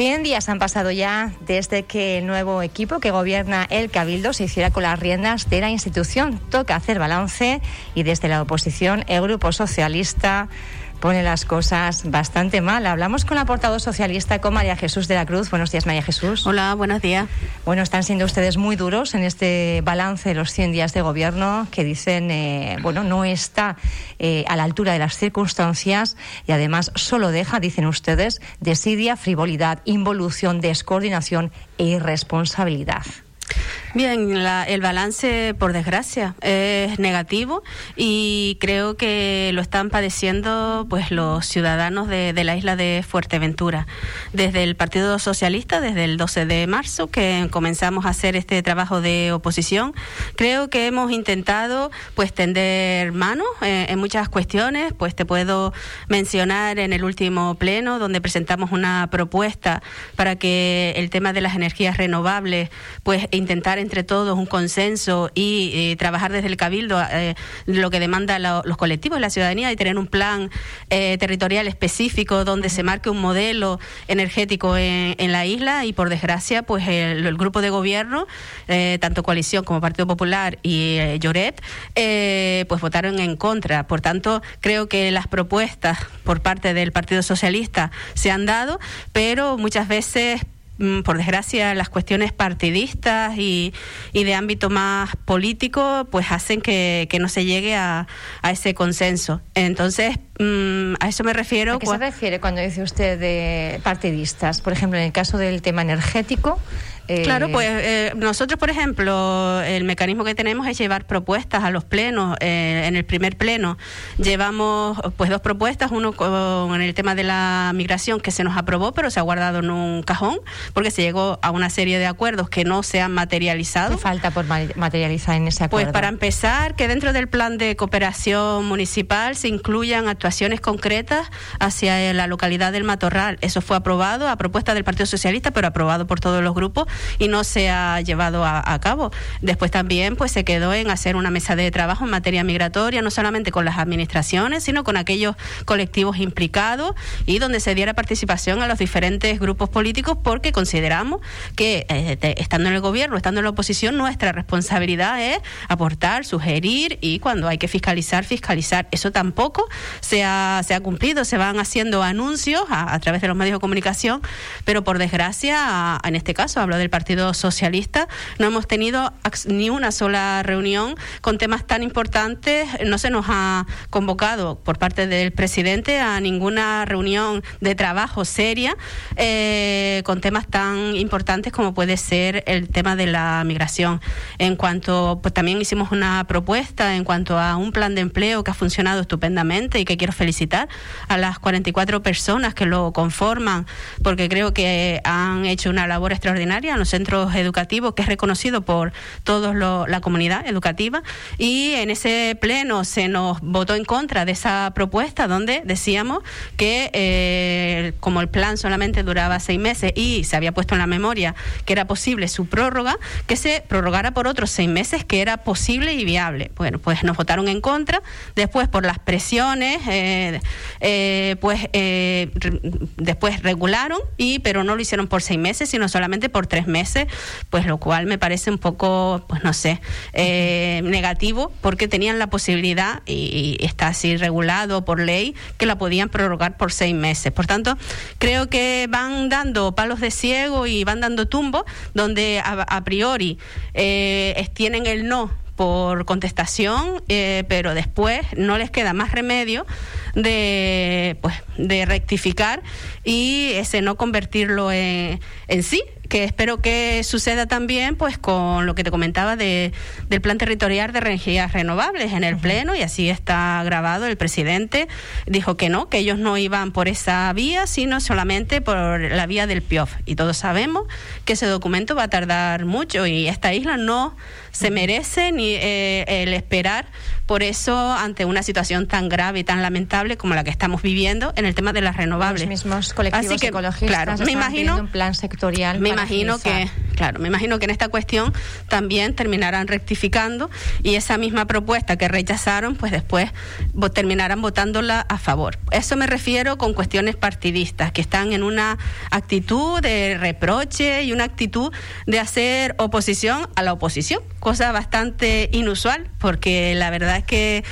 100 días han pasado ya desde que el nuevo equipo que gobierna el Cabildo se hiciera con las riendas de la institución. Toca hacer balance y desde la oposición el Grupo Socialista pone las cosas bastante mal. Hablamos con la portavoz socialista, con María Jesús de la Cruz. Buenos días, María Jesús. Hola, buenos días. Bueno, están siendo ustedes muy duros en este balance de los 100 días de gobierno que dicen, eh, bueno, no está eh, a la altura de las circunstancias y además solo deja, dicen ustedes, desidia, frivolidad, involución, descoordinación e irresponsabilidad. Bien, el balance, por desgracia, es negativo y creo que lo están padeciendo pues los ciudadanos de, la isla de Fuerteventura. Desde el Partido Socialista, desde el 12 de marzo, que comenzamos a hacer este trabajo de oposición, creo que hemos intentado pues tender manos eh, en muchas cuestiones. Pues te puedo mencionar en el último pleno donde presentamos una propuesta para que el tema de las energías renovables, pues intentar entre todos un consenso y eh, trabajar desde el Cabildo eh, lo que demanda los colectivos la ciudadanía y tener un plan eh, territorial específico donde se marque un modelo energético en, la isla y por desgracia pues el, grupo de gobierno, tanto coalición como Partido Popular y Lloret, pues votaron en contra. Por tanto, creo que las propuestas por parte del Partido Socialista se han dado, pero muchas veces por desgracia, las cuestiones partidistas y, y de ámbito más político, pues hacen que, que no se llegue a, a, ese consenso. Entonces, mm, a eso me refiero. ¿A qué se refiere cuando dice usted de partidistas? Por ejemplo, en el caso del tema energético, Claro, pues eh, nosotros, por ejemplo, el mecanismo que tenemos es llevar propuestas a los plenos. Eh, en el primer pleno llevamos pues dos propuestas, uno con el tema de la migración que se nos aprobó, pero se ha guardado en un cajón porque se llegó a una serie de acuerdos que no se han materializado. ¿Qué falta por materializar en ese acuerdo? Pues para empezar, que dentro del plan de cooperación municipal se incluyan actuaciones concretas hacia la localidad del Matorral. Eso fue aprobado a propuesta del Partido Socialista, pero aprobado por todos los grupos y no se ha llevado a, cabo. Después también pues se quedó en hacer una mesa de trabajo en materia migratoria, no solamente con las administraciones, sino con aquellos colectivos implicados y donde se diera participación a los diferentes grupos políticos porque consideramos que eh, estando en el gobierno, estando en la oposición, nuestra responsabilidad es aportar, sugerir y cuando hay que fiscalizar, fiscalizar. Eso tampoco se ha, se ha cumplido, se van haciendo anuncios a, través de los medios de comunicación, pero por desgracia, en este caso hablo del Partido Socialista, no hemos tenido ni una sola reunión con temas tan importantes. No se nos ha convocado por parte del presidente a ninguna reunión de trabajo seria eh, con temas tan importantes como puede ser el tema de la migración. En cuanto, pues también hicimos una propuesta en cuanto a un plan de empleo que ha funcionado estupendamente y que quiero felicitar a las 44 personas que lo conforman, porque creo que han hecho una labor extraordinaria los centros educativos, que es reconocido por toda la comunidad educativa. Y en ese pleno se nos votó en contra de esa propuesta donde decíamos que eh, como el plan solamente duraba seis meses y se había puesto en la memoria que era posible su prórroga, que se prorrogara por otros seis meses, que era posible y viable. Bueno, pues nos votaron en contra. Después, por las presiones, eh, eh, pues después regularon, y pero no lo hicieron por seis meses, sino solamente por tres meses, pues lo cual me parece un poco, pues no sé, eh, negativo, porque tenían la posibilidad, y, está así regulado por ley, que la podían prorrogar por seis meses. Por tanto, creo que van dando palos de ciego y van dando tumbos, donde a, priori eh, tienen el no por contestación, eh, pero después no les queda más remedio de, pues, de rectificar y ese no convertirlo en sí que espero que suceda también pues con lo que te comentaba de, del plan territorial de energías renovables en el pleno y así está grabado. El presidente dijo que no que ellos no iban por esa vía sino solamente por la vía del PIOF y todos sabemos que ese documento va a tardar mucho y esta isla no se merece ni eh, el esperar por eso ante una situación tan grave y tan lamentable como la que estamos viviendo en el tema de las renovables. Los mismos colectivos Así que, ecologistas claro, me imagino un plan sectorial me imagino que claro, me imagino que en esta cuestión también terminarán rectificando y esa misma propuesta que rechazaron, pues después terminarán votándola a favor. Eso me refiero con cuestiones partidistas, que están en una actitud de reproche y una actitud de hacer oposición a la oposición, cosa bastante inusual, porque la verdad es que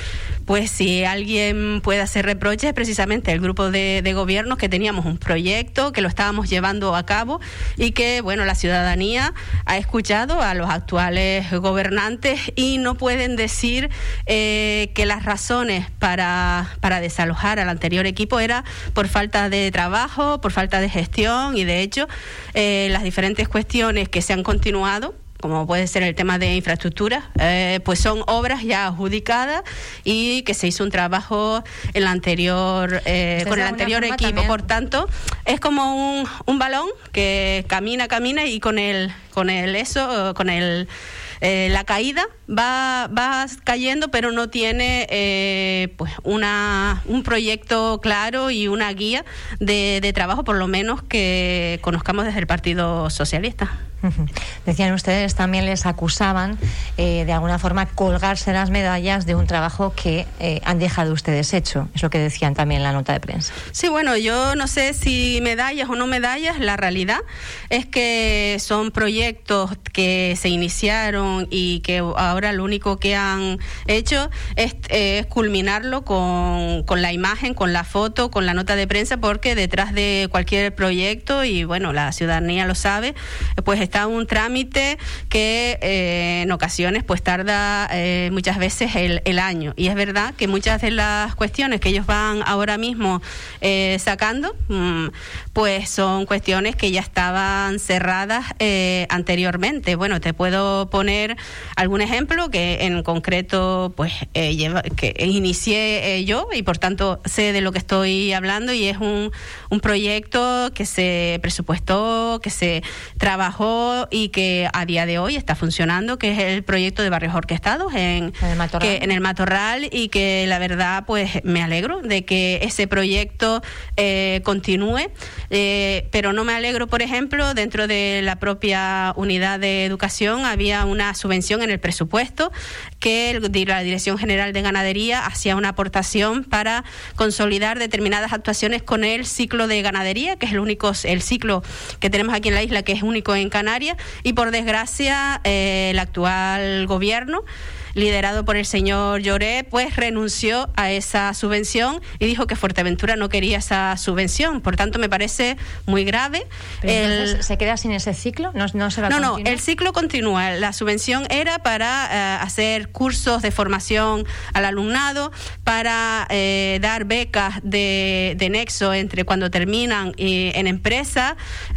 pues si alguien puede hacer reproches, precisamente el grupo de, de gobiernos que teníamos un proyecto, que lo estábamos llevando a cabo y que, bueno, la ciudadanía ha escuchado a los actuales gobernantes y no pueden decir eh, que las razones para, para desalojar al anterior equipo era por falta de trabajo, por falta de gestión y, de hecho, eh, las diferentes cuestiones que se han continuado como puede ser el tema de infraestructura, eh, pues son obras ya adjudicadas y que se hizo un trabajo en la anterior, eh, con el anterior equipo. Por tanto, es como un, un balón que camina, camina y con el, con el eso, con el eh, la caída va, va cayendo, pero no tiene eh, pues una, un proyecto claro y una guía de, de trabajo, por lo menos que conozcamos desde el Partido Socialista. Decían ustedes, también les acusaban eh, de alguna forma colgarse las medallas de un trabajo que eh, han dejado ustedes hecho. Es lo que decían también en la nota de prensa. Sí, bueno, yo no sé si medallas o no medallas, la realidad es que son proyectos que se iniciaron y que ahora lo único que han hecho es, es culminarlo con, con la imagen, con la foto, con la nota de prensa, porque detrás de cualquier proyecto, y bueno, la ciudadanía lo sabe, pues está un trámite que eh, en ocasiones pues tarda eh, muchas veces el, el, año. Y es verdad que muchas de las cuestiones que ellos van ahora mismo eh, sacando, mmm, pues son cuestiones que ya estaban cerradas eh, anteriormente. Bueno, te puedo poner algún ejemplo que en concreto pues lleva, que inicié yo y por tanto sé de lo que estoy hablando y es un, un proyecto que se presupuestó, que se trabajó y que a día de hoy está funcionando, que es el proyecto de barrios orquestados en, en, el, Matorral. Que, en el Matorral y que la verdad pues me alegro de que ese proyecto eh, continúe, eh, pero no me alegro, por ejemplo, dentro de la propia unidad de educación había una subvención en el presupuesto que el, la Dirección General de Ganadería hacía una aportación para consolidar determinadas actuaciones con el ciclo de ganadería, que es el único, el ciclo que tenemos aquí en la isla, que es único en Canarias, y por desgracia eh, el actual gobierno liderado por el señor Lloré, pues renunció a esa subvención y dijo que Fuerteventura no quería esa subvención. Por tanto, me parece muy grave. El... ¿Se queda sin ese ciclo? ¿No, no, se va no, a no, el ciclo continúa. La subvención era para eh, hacer cursos de formación al alumnado, para eh, dar becas de, de, nexo entre cuando terminan y, en empresa,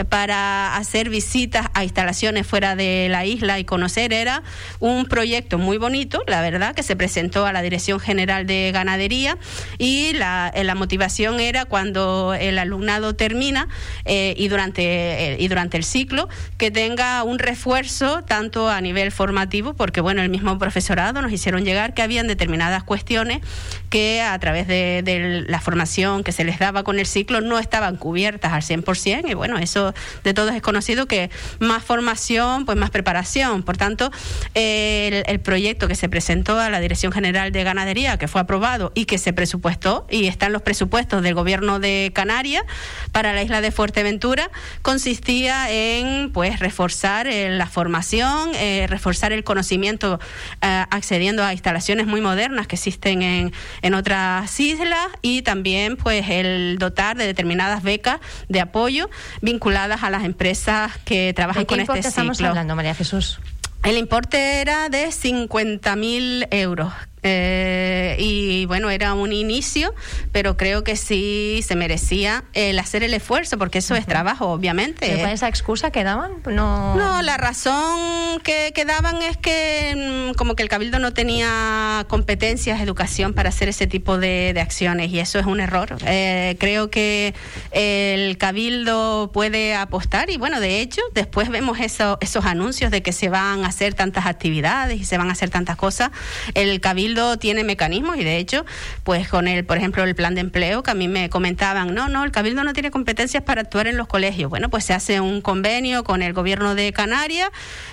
para hacer visitas a instalaciones fuera de la isla y conocer. Era un proyecto muy bonito la verdad, que se presentó a la Dirección General de Ganadería y la, eh, motivación era cuando el alumnado termina eh, y, durante, eh, y durante el ciclo que tenga un refuerzo tanto a nivel formativo, porque bueno, el mismo profesorado nos hicieron llegar que habían determinadas cuestiones que a través de, de la formación que se les daba con el ciclo no estaban cubiertas al 100% y bueno, eso de todos es conocido que más formación, pues más preparación. Por tanto, el, el proyecto que se presentó a la Dirección General de Ganadería, que fue aprobado y que se presupuestó, y están los presupuestos del Gobierno de Canarias para la isla de Fuerteventura, consistía en pues reforzar eh, la formación, eh, reforzar el conocimiento eh, accediendo a instalaciones muy modernas que existen en, en otras islas y también pues el dotar de determinadas becas de apoyo vinculadas a las empresas que trabajan con este ciclo. estamos hablando, María Jesús? El importe era de 50.000 euros, eh, y bueno, era un inicio, pero creo que sí se merecía el hacer el esfuerzo, porque eso uh -huh. es trabajo, obviamente. ¿Con esa excusa que daban? No, no la razón que, que, daban es que mm, como que el Cabildo no tenía competencias, educación para hacer ese tipo de, de acciones, y eso es un error. Eh, creo que el Cabildo puede apostar, y bueno, de hecho, después vemos eso, esos anuncios de que se van a hacer tantas actividades y se van a hacer tantas cosas. El Cabildo Cabildo tiene mecanismos y de hecho, pues con el, por ejemplo, el plan de empleo que a mí me comentaban, no, no, el Cabildo no tiene competencias para actuar en los colegios. Bueno, pues se hace un convenio con el gobierno de Canarias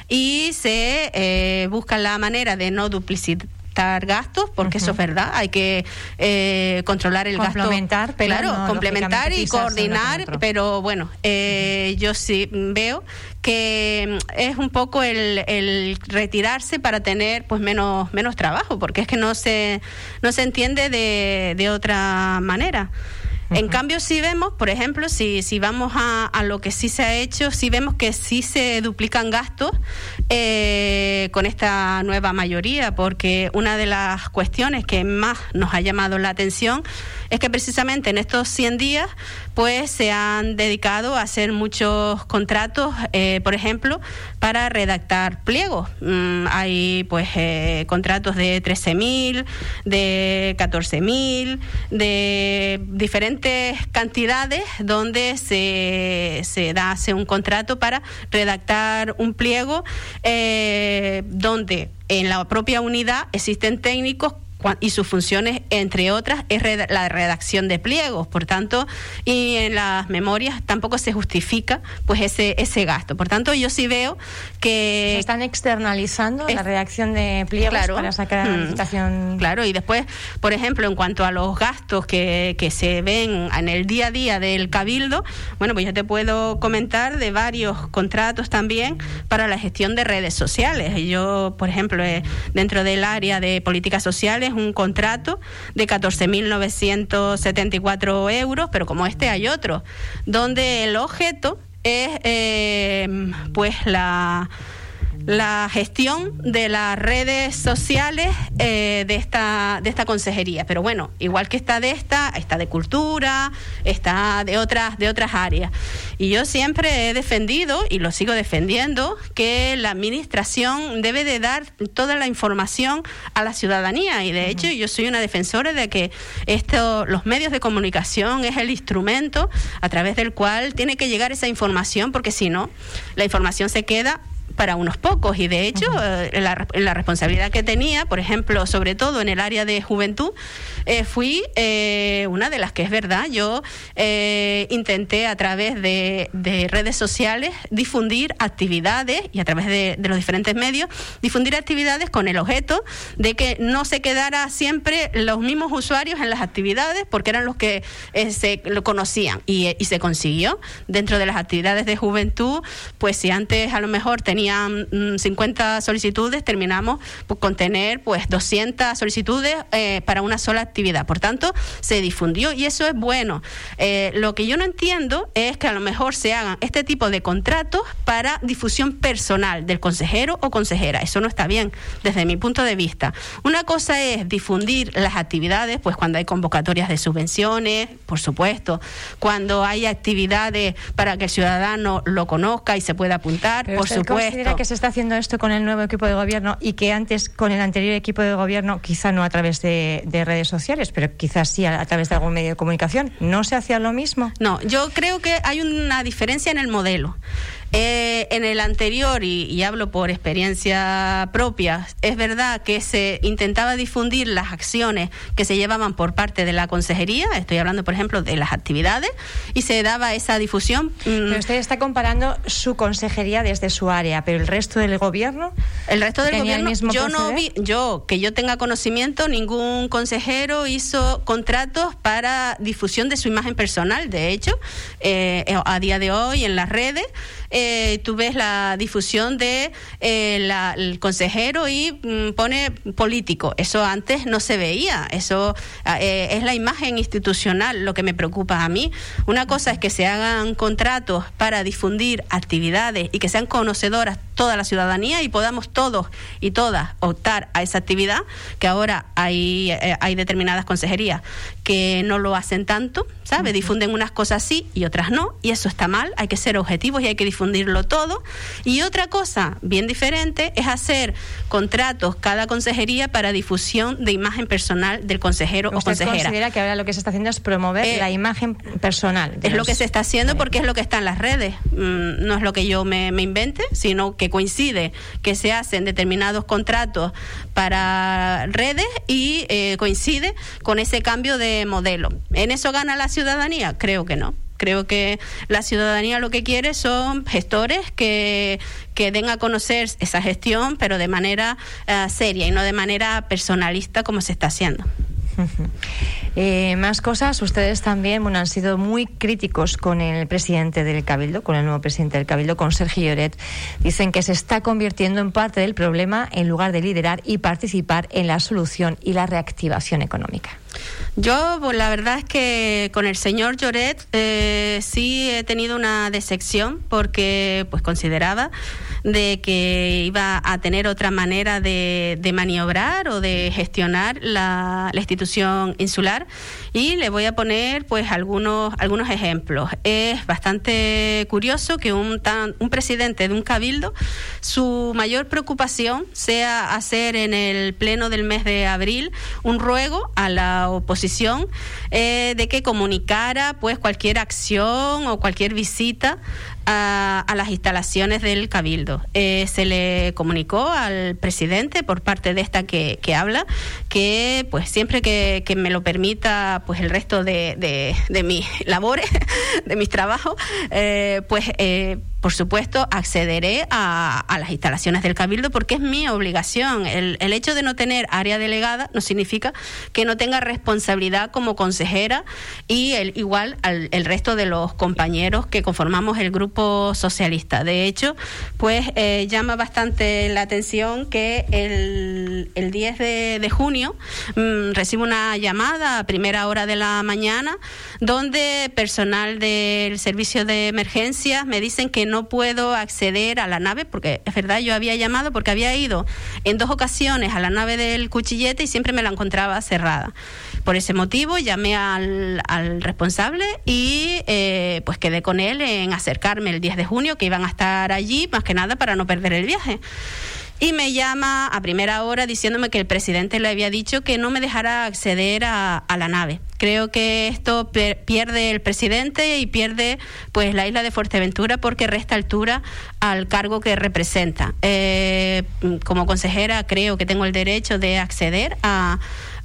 y se eh, busca la manera de no duplicitar gastos, porque eso es verdad, hay que eh, controlar el gasto. Pero claro, complementar y coordinar, pero bueno, eh, yo sí veo que es un poco el, el, retirarse para tener pues menos menos trabajo porque es que no se no se entiende de, de otra manera en cambio, si vemos, por ejemplo, si, si vamos a, a, lo que sí se ha hecho, si vemos que sí se duplican gastos eh, con esta nueva mayoría, porque una de las cuestiones que más nos ha llamado la atención es que precisamente en estos 100 días pues se han dedicado a hacer muchos contratos, eh, por ejemplo, para redactar pliegos. Mm, hay pues eh, contratos de 13.000, de 14.000, de diferentes cantidades donde se, se da hace un contrato para redactar un pliego eh, donde en la propia unidad existen técnicos y sus funciones, entre otras, es la redacción de pliegos. Por tanto, y en las memorias tampoco se justifica pues ese ese gasto. Por tanto, yo sí veo que se están externalizando la redacción de pliegos para sacar la mm. licitación. Claro, y después, por ejemplo, en cuanto a los gastos que, que se ven en el día a día del cabildo, bueno, pues yo te puedo comentar de varios contratos también para la gestión de redes sociales. Yo, por ejemplo, eh, dentro del área de políticas sociales un contrato de 14.974 euros, pero como este hay otro, donde el objeto es eh, pues la la gestión de las redes sociales eh, de esta de esta consejería. Pero bueno igual que está de esta está de cultura está de otras de otras áreas. Y yo siempre he defendido y lo sigo defendiendo que la administración debe de dar toda la información a la ciudadanía. Y de hecho yo soy una defensora de que esto los medios de comunicación es el instrumento a través del cual tiene que llegar esa información porque si no la información se queda para unos pocos. Y de hecho eh, la, la, responsabilidad que tenía, por ejemplo, sobre todo en el área de juventud, eh, fui eh, una de las que es verdad, yo intenté a través de, de, redes sociales difundir actividades y a través de, de, los diferentes medios difundir actividades con el objeto de que no se quedara siempre los mismos usuarios en las actividades porque eran los que se lo conocían. Y, y se consiguió. Dentro de las actividades de juventud, pues si antes a lo mejor tenía 50 mm, solicitudes, terminamos con tener pues 200 solicitudes eh, para una sola actividad. Por tanto, se difundió y eso es bueno. Eh, lo que yo no entiendo es que a lo mejor se hagan este tipo de contratos para difusión personal del consejero o consejera. Eso no está bien desde mi punto de vista. Una cosa es difundir las actividades, pues cuando hay convocatorias de subvenciones, por supuesto, cuando hay actividades para que el ciudadano lo conozca y se pueda apuntar, por supuesto que se está haciendo esto con el nuevo equipo de gobierno y que antes con el anterior equipo de gobierno, quizá no a través de, redes sociales, pero quizás sí a, través de algún medio de comunicación, no se hacía lo mismo? No, yo creo que hay una diferencia en el modelo. Eh, en el anterior, y, hablo por experiencia propia, es verdad que se intentaba difundir las acciones que se llevaban por parte de la consejería, estoy hablando, por ejemplo, de las actividades, y se daba esa difusión. Mm, pero usted está comparando su consejería desde su área, pero el resto del gobierno. El resto del gobierno, yo no vi, yo que yo tenga conocimiento, ningún consejero hizo contratos para difusión de su imagen personal. De hecho, eh, a día de hoy en las redes eh, tú ves la difusión de eh, el consejero y mm, pone político. Eso antes no se veía. Eso ah, eh, es la imagen institucional lo que me preocupa a mí. Una cosa es que se hagan contratos para difundir actividades y que sean conocedoras toda la ciudadanía y podamos todos y todas optar a esa actividad, que ahora hay, eh, hay determinadas consejerías que no lo hacen tanto, ¿sabe? Difunden unas cosas sí y otras no, y eso está mal, hay que ser objetivos y hay que difundirlo todo. Y otra cosa bien diferente es hacer contratos cada consejería para difusión de imagen personal del consejero o consejera. considera que ahora lo que se está haciendo es promover eh, la imagen personal? Es lo que se está haciendo porque es lo que está en las redes, mm, no es lo que yo me, me invente, sino que que coincide que se hacen determinados contratos para redes y eh, coincide con ese cambio de modelo. ¿En eso gana la ciudadanía? Creo que no. Creo que la ciudadanía lo que quiere son gestores que, que den a conocer esa gestión, pero de manera eh, seria y no de manera personalista como se está haciendo. Eh, más cosas, ustedes también han sido muy críticos con el presidente del Cabildo, con el nuevo presidente del Cabildo, con Sergio Lloret. Dicen que se está convirtiendo en parte del problema en lugar de liderar y participar en la solución y la reactivación económica. Yo, pues, la verdad es que con el señor Lloret eh, sí he tenido una decepción porque pues consideraba de que iba a tener otra manera de, maniobrar o de gestionar la, institución insular y le voy a poner pues algunos algunos ejemplos. Es bastante curioso que un, un presidente de un cabildo su mayor preocupación sea hacer en el pleno del mes de abril un ruego a la oposición eh, de que comunicara pues cualquier acción o cualquier visita a, las instalaciones del Cabildo. Eh, se le comunicó al presidente por parte de esta que, habla que pues siempre que, me lo permita pues el resto de, de, mis labores, de mis trabajos, eh, pues eh, por supuesto, accederé a, las instalaciones del Cabildo porque es mi obligación. El, hecho de no tener área delegada no significa que no tenga responsabilidad como consejera y el, igual al el resto de los compañeros que conformamos el grupo socialista. De hecho, pues eh, llama bastante la atención que el, el 10 de, junio mm, recibo una llamada a primera hora de la mañana donde personal del servicio de emergencias me dicen que no puedo acceder a la nave, porque es verdad, yo había llamado porque había ido en dos ocasiones a la nave del cuchillete y siempre me la encontraba cerrada. Por ese motivo llamé al, responsable y eh, pues quedé con él en acercarme el 10 de junio, que iban a estar allí, más que nada para no perder el viaje y me llama a primera hora diciéndome que el presidente le había dicho que no me dejara acceder a, la nave. Creo que esto pierde el presidente y pierde pues la isla de Fuerteventura porque resta altura al cargo que representa. Eh, como consejera creo que tengo el derecho de acceder a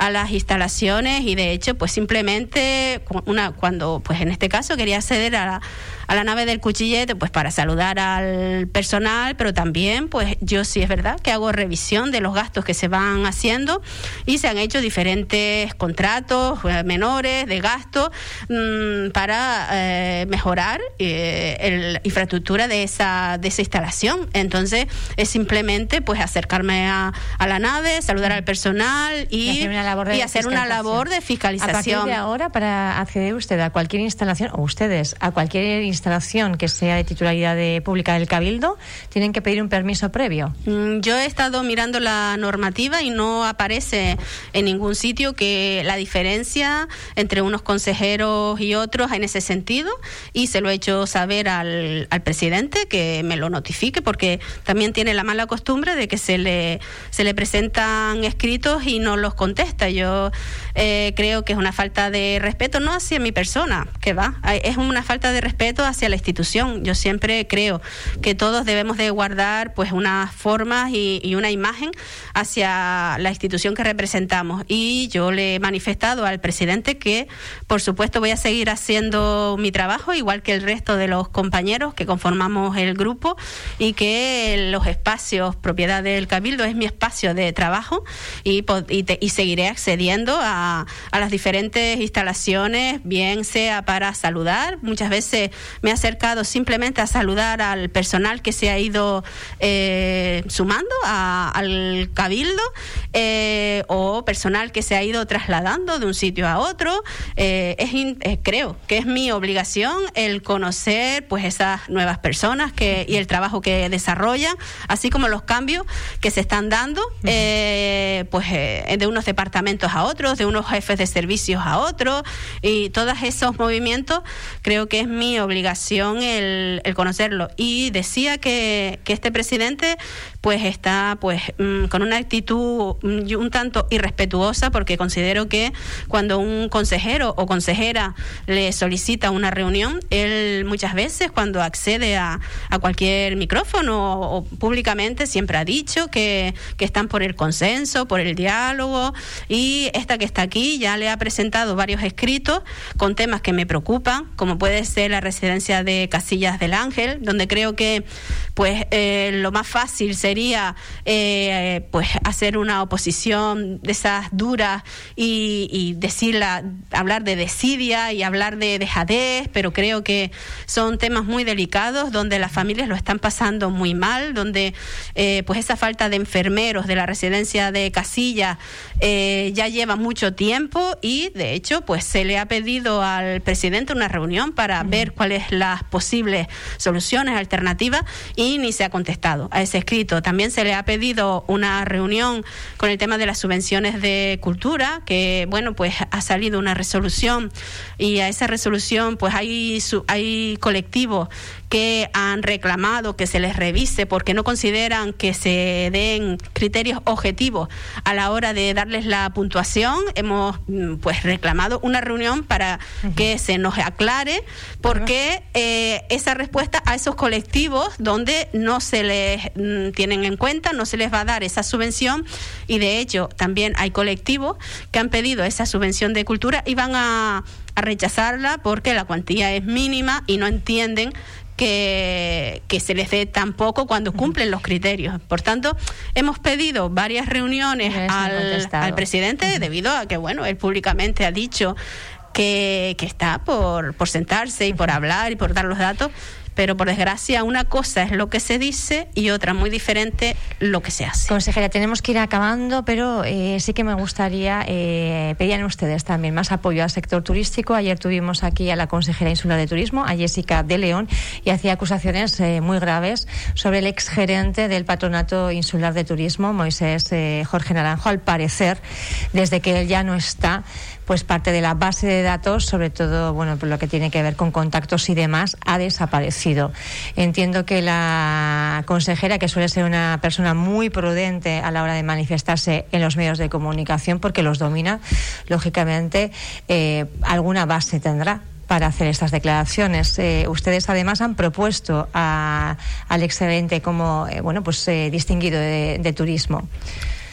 a las instalaciones y de hecho pues simplemente una cuando pues en este caso quería acceder a la, a la nave del cuchillete pues para saludar al personal pero también pues yo sí es verdad que hago revisión de los gastos que se van haciendo y se han hecho diferentes contratos eh, menores de gasto mm, para eh, mejorar eh, la infraestructura de esa de esa instalación. Entonces es simplemente pues acercarme a, la nave saludar al personal y hacer una labor de fiscalización. A partir de ahora, para acceder usted a cualquier instalación, o ustedes, a cualquier instalación que sea de titularidad de, pública del Cabildo, tienen que pedir un permiso previo. Mm, yo he estado mirando la normativa y no aparece en ningún sitio que la diferencia entre unos consejeros y otros en ese sentido, y se lo he hecho saber al, al presidente que me lo notifique, porque también tiene la mala costumbre de que se le, se le presentan escritos y no los contesta yo eh, creo que es una falta de respeto, no hacia mi persona, que va, es una falta de respeto hacia la institución. Yo siempre creo que todos debemos de guardar pues unas formas y, una imagen hacia la institución que representamos. Y yo le he manifestado al presidente que, por supuesto, voy a seguir haciendo mi trabajo, igual que el resto de los compañeros que conformamos el grupo, y que los espacios, propiedad del Cabildo, es mi espacio de trabajo y, y, y seguiré accediendo a, a, las diferentes instalaciones, bien sea para saludar, muchas veces me he acercado simplemente a saludar al personal que se ha ido eh, sumando al cabildo eh, o personal que se ha ido trasladando de un sitio a otro. Eh, es creo que es mi obligación el conocer pues esas nuevas personas que, y el trabajo que desarrollan, así como los cambios que se están dando pues, de unos departamentos a otros, de unos jefes de servicios a otros, y todos esos movimientos creo que es mi obligación el, conocerlo. Y decía que, que este presidente pues está pues mm, con una actitud mm, un tanto irrespetuosa porque considero que cuando un consejero o consejera le solicita una reunión, él muchas veces cuando accede a, a cualquier micrófono o, públicamente siempre ha dicho que, que están por el consenso, por el diálogo y esta que está aquí ya le ha presentado varios escritos con temas que me preocupan, como puede ser la residencia de Casillas del Ángel, donde creo que pues eh, lo más fácil sería sería eh, pues hacer una oposición de esas duras y, y decirla, hablar de desidia y hablar de dejadez, pero creo que son temas muy delicados donde las familias lo están pasando muy mal, donde eh, pues esa falta de enfermeros de la residencia de Casilla eh, ya lleva mucho tiempo y de hecho pues se le ha pedido al presidente una reunión para ver cuáles las posibles soluciones alternativas y ni se ha contestado a ese escrito también se le ha pedido una reunión con el tema de las subvenciones de cultura, que bueno, pues ha salido una resolución y a esa resolución pues hay, hay colectivos que han reclamado que se les revise porque no consideran que se den criterios objetivos a la hora de darles la puntuación. Hemos mm, pues reclamado una reunión para que se nos aclare por qué eh, esa respuesta a esos colectivos donde no se les mm, tienen en cuenta, no se les va a dar esa subvención. Y de hecho también hay colectivos que han pedido esa subvención de cultura y van a rechazarla porque la cuantía es mínima y no entienden que, se les dé tan poco cuando cumplen los criterios. Por tanto, hemos pedido varias reuniones al, presidente debido a que, bueno, él públicamente ha dicho que, que está por, por sentarse y por hablar y por dar los datos pero por desgracia una cosa es lo que se dice y otra muy diferente lo que se hace. Consejera, tenemos que ir acabando, pero eh, sí que me gustaría eh, pedir ustedes también más apoyo al sector turístico. Ayer tuvimos aquí a la consejera insular de turismo, a Jessica de León, y hacía acusaciones eh, muy graves sobre el exgerente del Patronato Insular de Turismo, Moisés eh, Jorge Naranjo. Al parecer, desde que él ya no está, pues parte de la base de datos, sobre todo bueno, por lo que tiene que ver con contactos y demás, ha desaparecido. Entiendo que la consejera, que suele ser una persona muy prudente a la hora de manifestarse en los medios de comunicación, porque los domina, lógicamente, eh, alguna base tendrá para hacer estas declaraciones. Eh, ustedes además han propuesto al excelente como eh, bueno pues distinguido de turismo.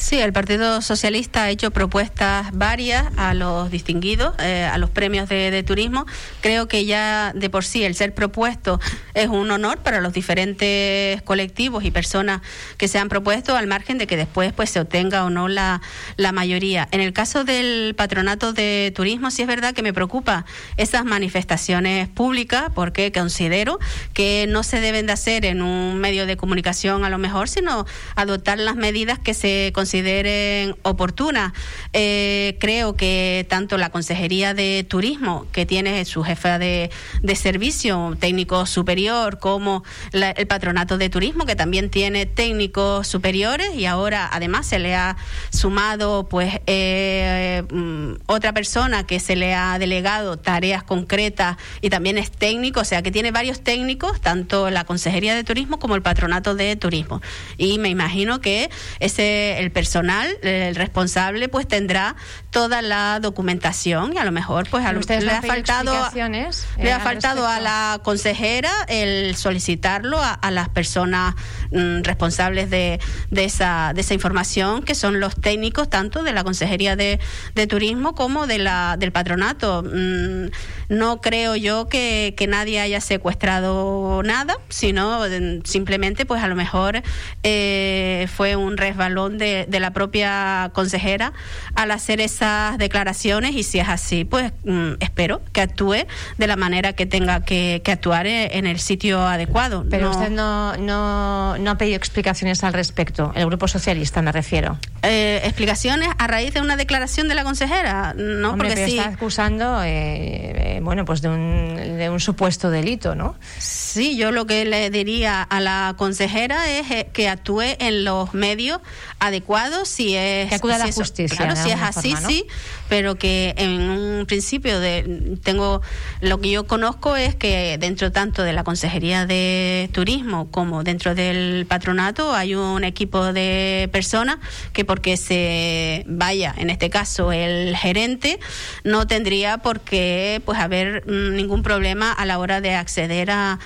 Sí, el Partido Socialista ha hecho propuestas varias a los distinguidos, eh, a los premios de, turismo. Creo que ya de por sí el ser propuesto es un honor para los diferentes colectivos y personas que se han propuesto, al margen de que después pues se obtenga o no la, la mayoría. En el caso del patronato de turismo, sí es verdad que me preocupa esas manifestaciones públicas, porque considero que no se deben de hacer en un medio de comunicación a lo mejor, sino adoptar las medidas que se consideran consideren oportuna. Eh, creo que tanto la Consejería de Turismo, que tiene su jefa de, servicio, técnico superior, como el Patronato de Turismo, que también tiene técnicos superiores, y ahora además se le ha sumado pues eh, mm, otra persona que se le ha delegado tareas concretas y también es técnico, o sea que tiene varios técnicos, tanto la Consejería de Turismo como el Patronato de Turismo. Y me imagino que ese el personal, el responsable, pues tendrá toda la documentación y a lo mejor pues a usted le ha faltado le ha eh, faltado a la consejera el solicitarlo a, las personas mm, responsables de, de, esa de esa información que son los técnicos tanto de la consejería de, de turismo como de la del patronato. Mm, no creo yo que, que, nadie haya secuestrado nada sino mm, simplemente pues a lo mejor eh, fue un resbalón de, de la propia consejera al hacer esas declaraciones y si es así, pues mm, espero que actúe de la manera que tenga que, actuar e, en el sitio adecuado. Pero usted no, no, no, ha pedido explicaciones al respecto, el Grupo Socialista me refiero. Eh, ¿Explicaciones a raíz de una declaración de la consejera? No, porque sí. está acusando, eh, eh, bueno, pues de un, de un supuesto delito, ¿no? Sí, yo lo que le diría a la consejera es que actúe en los medios adecuados adecuado si es que acuda a la justicia. Claro, si es así, sí, pero que en un principio de tengo lo que yo conozco es que dentro tanto de la Consejería de Turismo como dentro del patronato hay un equipo de personas que porque se vaya, en este caso el gerente, no tendría por qué pues haber mm, ningún problema a la hora de acceder a,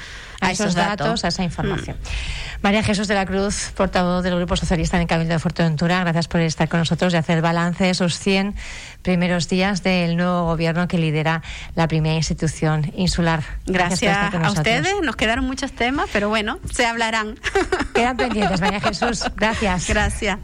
esos, datos, a esa información. Mm. María Jesús de la Cruz, portavoz del Grupo Socialista en el Cabildo de Fuerteventura, gracias por estar con nosotros y hacer balance de esos 100 primeros días del nuevo gobierno que lidera la primera institución insular. Gracias, a ustedes, nos quedaron muchos temas, pero bueno, se hablarán. Quedan pendientes, María Jesús. Gracias. Gracias.